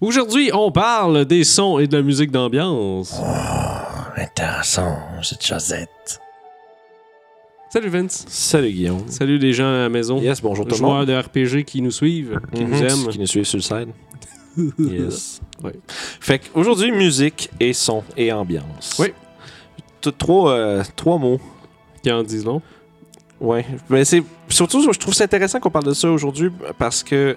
Aujourd'hui, on parle des sons et de la musique d'ambiance. Intéressant, cette chosette. Salut Vince. Salut Guillaume. Salut les gens à la maison. Yes, bonjour tout le joueurs monde. de RPG qui nous suivent, qui nous Mhm, aiment. Qui nous suivent sur le side. yes. Ouais. Fait qu'aujourd'hui, musique et son et ambiance. Oui. Trois, euh, trois mots. Qui en disent long. Ouais. Mais c'est surtout, je trouve ça intéressant qu'on parle de ça aujourd'hui parce que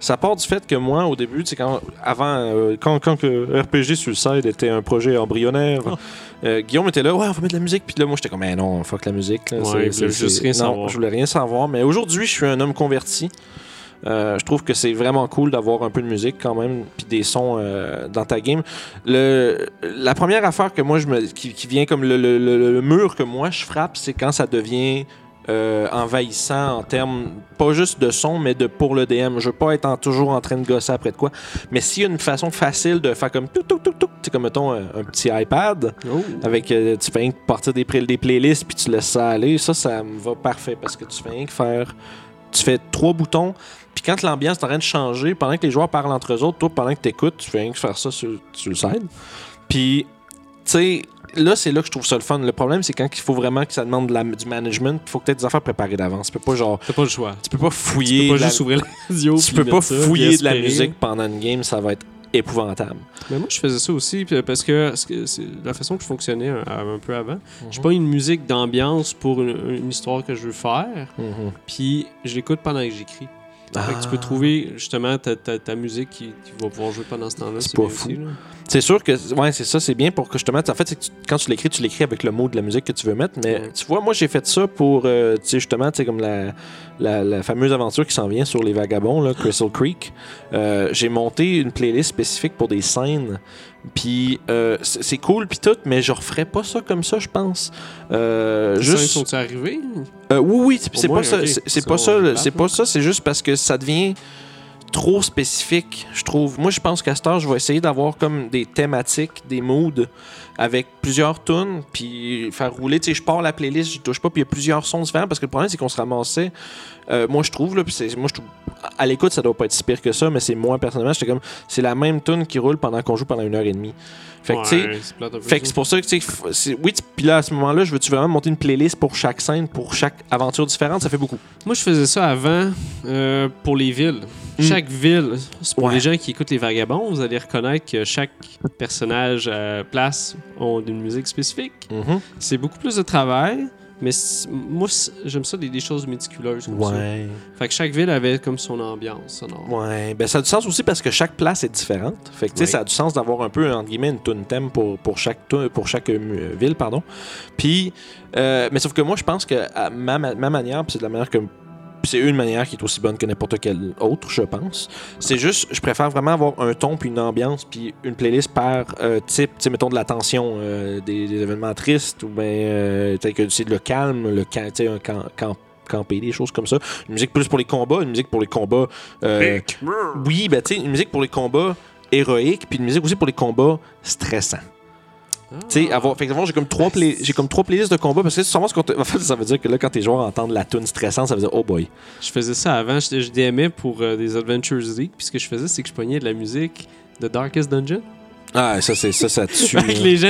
ça part du fait que moi, au début, quand, avant, euh, quand, quand que RPG side était un projet embryonnaire, Ah. euh, Guillaume était là, ouais, on va mettre de la musique. Puis là, moi, j'étais comme, mais non, fuck la musique. Là, Ouais, C'est- juste rien non, savoir. Je voulais rien savoir. Mais aujourd'hui, je suis un homme converti. Euh, je trouve que c'est vraiment cool d'avoir un peu de musique quand même, puis des sons euh, dans ta game. Le, la première affaire que moi je me, qui, qui vient comme le, le- le- le mur que moi je frappe, c'est quand ça devient euh, envahissant en termes pas juste de son, mais de pour le DM. Je veux pas être en- toujours en train de gosser après de quoi. Mais s'il y a une façon facile de faire comme tout tout tout tout, tu sais comme mettons un, un petit iPad Oh. avec euh, tu fais rien que partir des, des playlists puis tu laisses ça aller, ça ça me va parfait parce que tu fais rien que faire tu fais trois boutons puis quand l'ambiance est en train de changer pendant que les joueurs parlent entre eux autres, toi pendant que tu écoutes, tu fais rien que faire ça sur, sur le side. Puis tu sais Là, c'est là que je trouve ça le fun. Le problème, c'est quand il faut vraiment que ça demande de la- du management, il faut que tu aies des affaires préparées d'avance. Tu peux pas genre. T'as pas le choix. Tu peux pas Tu fouiller. peux pas la- juste ouvrir la radio. tu peux pas ça, fouiller de la musique pendant une game, ça va être épouvantable. Mais moi, je faisais ça aussi parce que ce que c'est la façon que je fonctionnais un, un peu avant. Mhm. J'ai pas une musique d'ambiance pour une, une histoire que je veux faire, Mhm. puis je l'écoute pendant que j'écris. Fait que tu peux Ah. trouver justement ta, ta- ta musique qui, qui va pouvoir jouer pendant ce temps-là. C'est pas fou. aussi, là. C'est sûr que ouais, c'est ça, c'est bien pour que justement, en fait, que tu- quand tu l'écris, tu l'écris avec le mot de la musique que tu veux mettre. Mais tu vois, moi, j'ai fait ça pour, euh, tu sais, justement, tu sais, comme la, la, la fameuse aventure qui s'en vient sur les vagabonds, là, Crystal Creek. Euh, j'ai monté une playlist spécifique pour des scènes. Puis euh, c'est cool, puis tout, mais je referais pas ça comme ça, je pense. Euh, Les juste. scènes sont-ils arrivés? Oui, oui, c'est- pas ça. C'est pas ça. est C'est pas ça. C'est juste parce que ça devient trop spécifique, je trouve. Moi, je pense qu'à cette heure, je vais essayer d'avoir comme des thématiques, des moods avec plusieurs tunes, puis faire rouler. Tu sais, je pars la playlist, je touche pas, puis il y a plusieurs sons différents parce que le problème, c'est qu'on se ramassait. euh, moi, je trouve, là, puis c'est- moi, je trouve. À l'écoute, ça doit pas être si pire que ça, mais c'est moi, personnellement, j'étais comme. C'est la même tune qui roule pendant qu'on joue pendant une heure et demie. Fait que, tu sais. Ouais, c'est pour ça que, tu sais, oui, puis là, à ce moment-là, je veux-tu vraiment monter une playlist pour chaque scène, pour chaque aventure différente? Ça fait beaucoup. Moi, je faisais ça avant euh, pour les villes. Mm. Chaque ville, pour Ouais. les gens qui écoutent les Vagabonds, vous allez reconnaître que chaque personnage euh, place ont une musique spécifique. Mhm. C'est beaucoup plus de travail, mais moi, j'aime ça des, des choses méticuleuses comme ça. Ouais. Fait que chaque ville avait comme son ambiance sonore. Ouais. Ben, ça a du sens aussi parce que chaque place est différente. Fait que, tu sais, Ouais. ça a du sens d'avoir un peu, entre guillemets, une tune thème pour, pour chaque, pour chaque euh, ville, pardon. Puis, euh, mais sauf que moi, je pense que à ma, ma manière, puis c'est de la manière que. Puis c'est une manière qui est aussi bonne que n'importe quelle autre, je pense. C'est juste, je préfère vraiment avoir un ton, puis une ambiance, puis une playlist par euh, type, tu sais, mettons de la tension, euh, des, des événements tristes, ou bien, euh, que c'est le calme, le tu sais, un camp, camp- camper, des choses comme ça. Une musique plus pour les combats, une musique pour les combats. euh, oui, ben tu sais, une musique pour les combats héroïques, puis une musique aussi pour les combats stressants. Avoir, fait j'ai comme trois play- j'ai comme trois playlists de combat parce que savoir ce qu'on en fait, ça veut dire que là, quand tes joueurs entendent la tune stressante, ça veut dire oh boy. Je faisais ça avant, je, je DMais pour euh, des Adventures League, puis ce que je faisais, c'est que je pognais de la musique de Darkest Dungeon. Ah, ça, c'est ça, ça tue. Avec les gens,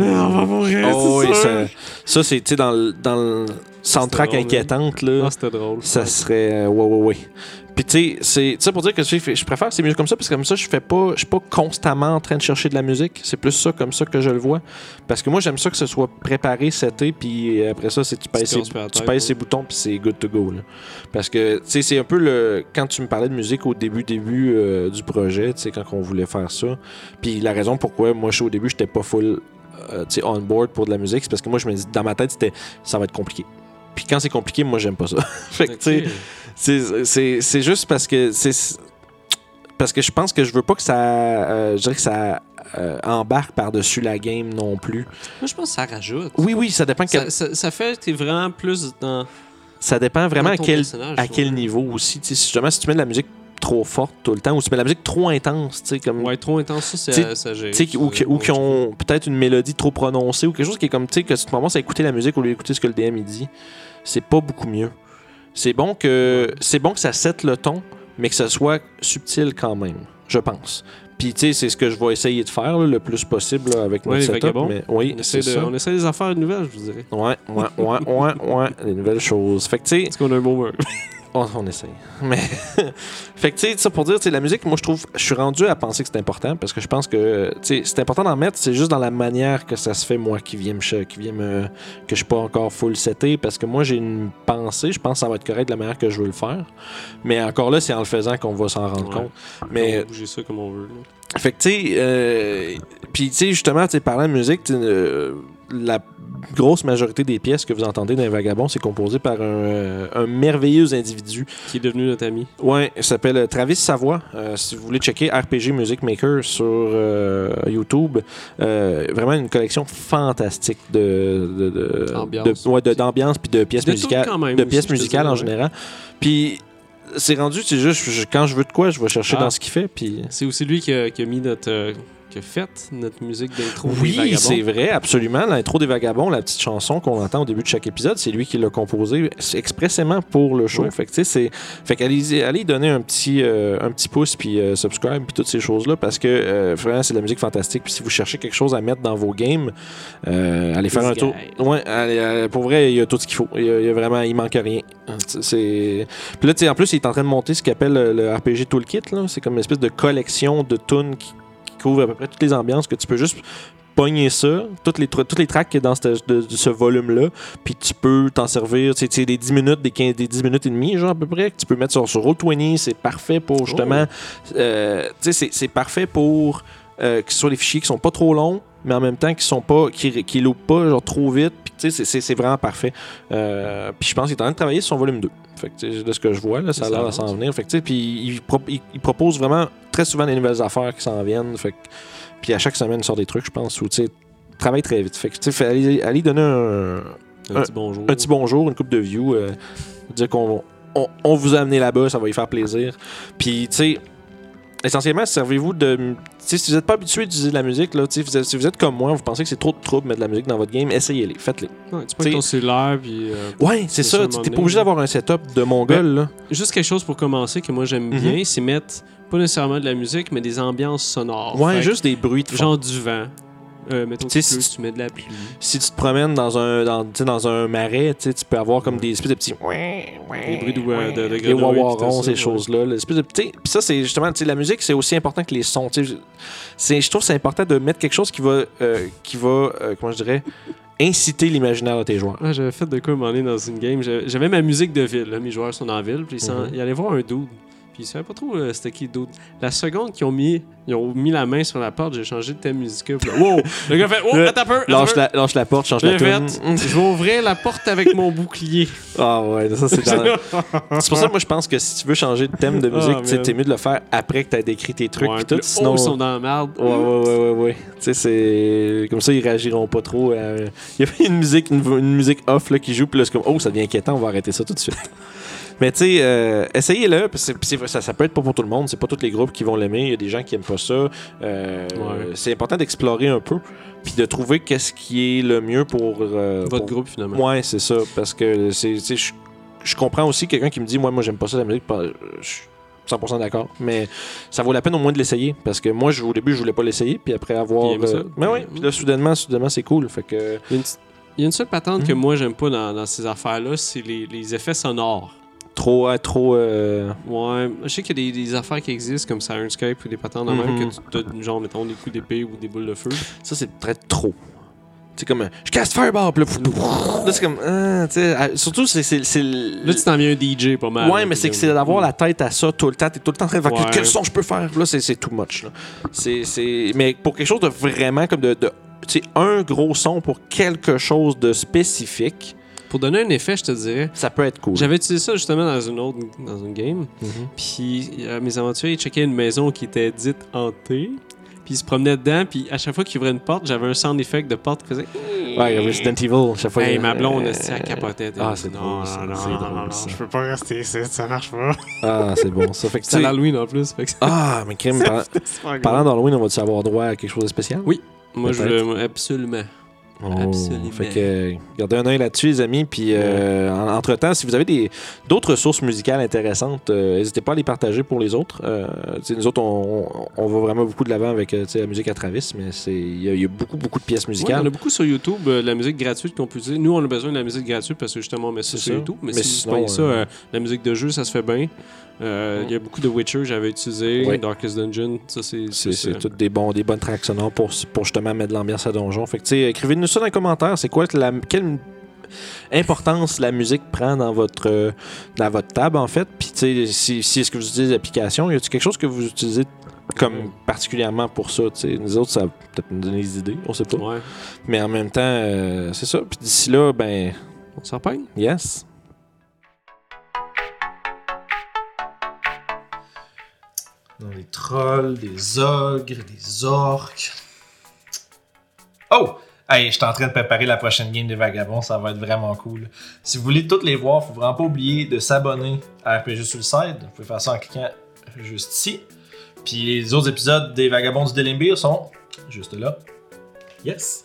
Ah, on va mourir, Oh, oui, ça, ça c'est, tu sais, dans, le- dans le soundtrack hein. inquiétante, là. Ah, c'était drôle. ça serait. euh, ouais, ouais, ouais. Puis, tu sais, c'est pour dire que je, préfère ces musiques comme ça, parce que comme ça, je fais pas. Je suis pas constamment en train de chercher de la musique. C'est plus ça, comme ça, que je le vois. Parce que moi, j'aime ça que ce soit préparé, seté, puis après ça, c'est tu pèses, la tu pèses boutons, puis c'est good to go. Là. Parce que, tu sais, c'est un peu le. Quand tu me parlais de musique au début, début euh, du projet, tu sais, quand on voulait faire ça. Puis la raison pourquoi, moi, je suis au début, j'étais pas full. euh, on board pour de la musique, c'est parce que moi, je me dis, dans ma tête, c'était ça va être compliqué. Puis quand c'est compliqué, moi, j'aime pas ça. fait que, tu sais. C'est- juste parce que c'est parce que je pense que je veux pas que ça euh, je dirais que ça euh, embarque par-dessus la game non plus. Moi, je pense que ça rajoute. Oui oui, ça dépend quel- Ça, ça, ça fait que t'es vraiment plus dans. ça dépend vraiment à quel à quel niveau aussi, tu sais, si justement si tu mets de la musique trop forte tout le temps ou si tu mets de la musique trop intense, tu sais comme Ouais, trop intense, ça, c'est ça gère. tu ou, qui, ou qui ont peut-être une mélodie trop prononcée ou quelque chose qui est comme, tu sais, que tu te commences à écouter la musique au lieu d'écouter ce que le DM il dit, c'est pas beaucoup mieux. C'est bon que c'est bon que ça sette le ton, mais que ça soit subtil quand même. je pense. Puis, tu sais, c'est ce que je vais essayer de faire là, le plus possible là, avec Ouais, notre setup. Mais, oui, On c'est essaie, de- ça. on essaie des affaires nouvelles, je vous dirais. Ouais, ouais, ouais, ouais, ouais, les nouvelles choses. Fait que, tu sais, Est-ce qu'on a un mot word? on, on essaye. Mais, fait que, tu sais, ça pour dire, tu la musique, moi, je trouve, je suis rendu à penser que c'est important parce que je pense que, tu sais, c'est important d'en mettre, c'est juste dans la manière que ça se fait, moi, qui vient me, qui vient me, que je suis pas encore full seté parce que moi, j'ai une pensée, je pense que ça va être correct de la manière que je veux le faire. Mais encore là, c'est en le faisant qu'on va s'en rendre Ouais. compte. Mais, on va bouger ça comme on veut. là. fait que, tu sais, euh, puis, tu sais, justement, tu sais, parlant de musique, euh, la grosse majorité des pièces que vous entendez dans les Vagabonds, c'est composé par un, euh, un merveilleux individu. Qui est devenu notre ami. Ouais, il s'appelle euh, Travis Savoie. Euh, si vous voulez checker RPG Music Maker sur euh, YouTube, vraiment une collection fantastique de, de, de- de- ouais, d'ambiance puis de pièces musicales, de pièces musicales en général. Puis c'est rendu, c'est juste je- quand je veux de quoi, je vais chercher Ah. dans ce qu'il fait. Puis C'est aussi lui qui a, qui a mis notre. Qui a fait notre musique d'intro. des Oui, Vagabonds? c'est vrai, absolument. L'intro des Vagabonds, la petite chanson qu'on entend au début de chaque épisode, c'est lui qui l'a composée expressément pour le show. Ouais. Fait que, tu sais, c'est... Fait qu'allez allez donner un petit, euh, un petit pouce, puis euh, subscribe, puis toutes ces choses-là, parce que euh, vraiment, c'est de la musique fantastique. Puis si vous cherchez quelque chose à mettre dans vos games, euh, allez faire un tour. Ouais, allez, euh, pour vrai, il y a tout ce qu'il faut. Il y a, il y a vraiment, il manque rien. C'est... Puis là, tu sais, en plus, il est en train de monter ce qu'il appelle le, RPG Toolkit. là. C'est comme une espèce de collection de tunes qui couvre à peu près toutes les ambiances que tu peux juste pogner ça, toutes les, toutes les tracks qu'il y a dans cette- de, de ce volume-là, puis tu peux t'en servir, tu sais, tu sais, des 10 minutes, des, 15, des 10 minutes et demie, genre à peu près, que tu peux mettre sur, sur Roll20, c'est parfait pour justement, euh, tu sais, c'est- c'est parfait pour euh, que ce soit des fichiers qui sont pas trop longs, mais en même temps qui sont pas, qui, qui loupent pas genre trop vite, puis tu sais, c'est- vraiment parfait. Euh, puis je pense qu'il est en train de travailler sur son volume 2. Fait que, de ce que je vois, là, ça a l'air de s'en venir. Fait que, puis il, pro- il- il propose vraiment très souvent des nouvelles affaires qui s'en viennent. Fait que- puis à chaque semaine, il sort des trucs, je pense, où tu travaille très vite. Fait que, allez, allez donner un, Un, un- petit bonjour. un petit bonjour, une coupe de view. euh, dire qu'on on, on vous a amené là-bas, ça va y faire plaisir. Puis, tu sais, essentiellement, servez-vous de. Si vous n'êtes pas habitué d'utiliser de la musique, là, vous êtes- si vous êtes comme moi, vous pensez que c'est trop de trouble mettre de la musique dans votre game, essayez-les, faites-les. Ouais, tu peux t'sais- ton cellulaire, puis. euh, Ouais, c'est ça, à Tu pas obligé d'avoir un setup de mongol, là. Juste quelque chose pour commencer que moi j'aime Mhm. bien, c'est mettre pas nécessairement de la musique, mais des ambiances sonores. Ouais, Fait juste des bruits de fond. Genre du vent. Euh, mettons si- tu mets de la pluie. Si tu te promènes dans un, dans, dans un marais, tu peux avoir comme des espèces de petits. Des bruits de, de, de puis tout wawarons, ces ouais. choses-là. de Puis ça, c'est justement, la musique, c'est aussi important que les sons. Je trouve que c'est important de mettre quelque chose qui va, euh, qui va euh, comment je dirais, inciter l'imaginaire de tes joueurs. Ouais, j'avais fait de quoi moment donné dans une game. J'avais ma musique de ville. Là. Mes joueurs sont en ville. Puis ils, s'en- Mhm. ils allaient voir un dude. Puis ils savaient pas trop euh, c'était qui dude. La seconde qu'ils ont mis, ils ont mis la main sur la porte, j'ai changé de thème musical. Puis là, wow! Le gars fait Oh, Le- attends un peu! attends un Lâche peu. la, lâche la porte, change J'ai la fait, je vais ouvrir la porte avec mon bouclier. Ah ouais, ça c'est dans- C'est pour ça que moi je pense que si tu veux changer de thème de Ah, musique, tu sais, man. t'es mieux de le faire après que tu as décrit tes trucs Ouais, puis puis tout. là, Sinon, oh, ils sont dans la merde. Ouais, ouais, ouais, ouais, ouais. Tu sais, c'est. Comme ça, ils réagiront pas trop. à- Il y avait une musique, une, une musique off là, qui joue, puis là, c'est comme, oh, ça devient inquiétant, on va arrêter ça tout de suite. Mais tu sais, euh, essayez-le, ça, ça peut être pas pour tout le monde, c'est pas tous les groupes qui vont l'aimer, il y a des gens qui aiment pas ça. Euh, Ouais. C'est important d'explorer un peu, puis de trouver qu'est-ce qui est le mieux pour. euh, Votre pour- groupe, finalement. Ouais, c'est ça, parce que Je comprends aussi quelqu'un qui me dit, moi, moi, j'aime pas ça la musique, pas- je suis 100% d'accord, mais ça vaut la peine au moins de l'essayer, parce que moi, je, au début, je voulais pas l'essayer, puis après avoir. Puis euh, mais oui, puis là, soudainement, soudainement, c'est cool, fait que. Il y a une, seule patente que moi, j'aime pas dans, dans ces affaires-là, c'est les, les effets sonores. Trop, ouais, trop. euh, Ouais, je sais qu'il y a des, des affaires qui existent comme Sirenscape ou des patentes de même Mhm. que tu as, genre, mettons, des coups d'épée ou des boules de feu. ça, c'est très trop. C'est comme. euh, Je casse Fireball, puis là, là, c'est comme. ah, ah, surtout, c'est. Là, tu t'en viens un DJ pas mal. Ouais, mais c'est que c'est d'avoir la tête à ça tout le temps. T'es tout le temps en train de faire Ouais. quel son je peux faire? Là, c'est too much. Là. Mais pour quelque chose de vraiment comme de. de tu sais, un gros son pour quelque chose de spécifique, Pour donner un effet, je te dirais. ça peut être cool. J'avais utilisé ça justement dans une autre dans une game. Mhm. Puis euh, mes aventuriers ils checkaient une maison qui était dite hantée. Puis ils se promenaient dedans. Puis à chaque fois qu'ils ouvraient une porte, j'avais un sound effect de porte qui faisait. Ouais, Resident Evil, chaque fois. Hey, il y a- ma blonde, euh, elle, capotait. Ah, c'est non, non, non, drôle, non, ça. je peux pas rester ici, ça marche pas. Ah, c'est bon. Ça fait que tu C'est l'Halloween en plus. Fait que Ah, mais crime, par- parlant d'Halloween, on va-tu avoir droit à quelque chose de spécial? Oui. Moi, je veux, absolument. Oh, Absolument. Fait que gardez un œil là-dessus, les amis. Puis euh, en- entre-temps, si vous avez des, d'autres sources musicales intéressantes, euh, n'hésitez pas à les partager pour les autres. Euh, nous autres, on, on- on va vraiment beaucoup de l'avant avec la musique à Travis, mais il y, a- il y a beaucoup, beaucoup de pièces Ouais, musicales. en a beaucoup sur YouTube, de la musique gratuite qu'on peut utiliser. Nous, on a besoin de la musique gratuite parce que justement, on met ça C'est sur ça. YouTube. Mais, Mais si sinon, vous ça, la musique de jeu, ça se fait bien. Euh, Il y a beaucoup de Witcher, j'avais utilisé. Ouais. Darkest Dungeon, ça c'est. C'est, toutes des, bons, des bonnes tracks sonores pour, pour justement mettre de l'ambiance à donjon. Fait que, tu sais, écrivez-nous ça dans les commentaires. C'est quoi la, quelle importance la musique prend dans votre, euh, dans votre table, en fait? Puis, tu sais, si, si est-ce que vous utilisez l'application, y a-t-il quelque chose que vous utilisez comme particulièrement pour ça? tu sais? Nous autres, ça peut-être nous donner des idées, on sait pas. Ouais, Mais en même temps, euh, c'est ça. Puis d'ici là, ben, on s'en peint. yes. Dans des trolls, des ogres, des orques. Oh! Hey, je suis en train de préparer la prochaine game des Vagabonds, ça va être vraiment cool. Si vous voulez toutes les voir, faut vraiment pas oublier de s'abonner à RPG Suicide. Vous pouvez faire ça en cliquant juste ici. Puis les autres épisodes des Vagabonds du Delimbir sont juste là. Yes!